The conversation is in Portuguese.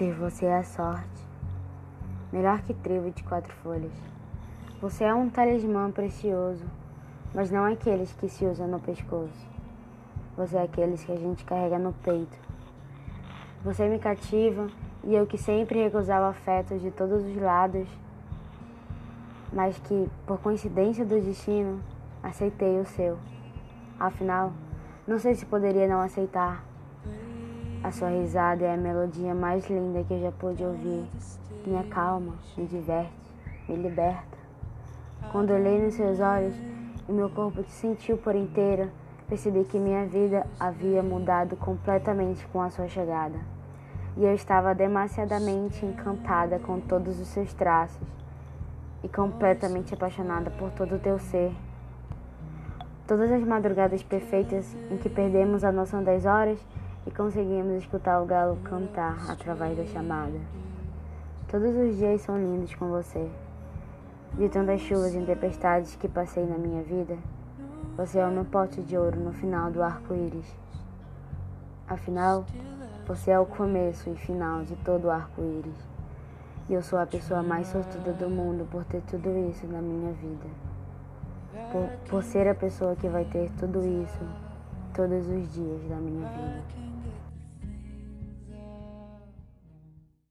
Ter você é a sorte, melhor que tribo de quatro folhas. Você é um talismã precioso, mas não aqueles que se usam no pescoço. Você é aqueles que a gente carrega no peito. Você me cativa e eu que sempre recusava afetos de todos os lados, mas que, por coincidência do destino, aceitei o seu. Afinal, não sei se poderia não aceitar. A sua risada é a melodia mais linda que eu já pude ouvir. Me acalma, me diverte, me liberta. Quando olhei nos seus olhos e meu corpo te sentiu por inteira, percebi que minha vida havia mudado completamente com a sua chegada. E eu estava demasiadamente encantada com todos os seus traços e completamente apaixonada por todo o teu ser. Todas as madrugadas perfeitas em que perdemos a noção das horas e conseguimos escutar o galo cantar através da chamada. Todos os dias são lindos com você. De tantas chuvas e tempestades que passei na minha vida, você é o meu pote de ouro no final do arco-íris. Afinal, você é o começo e final de todo o arco-íris. E eu sou a pessoa mais sortuda do mundo por ter tudo isso na minha vida. Por, por ser a pessoa que vai ter tudo isso todos os dias da minha vida.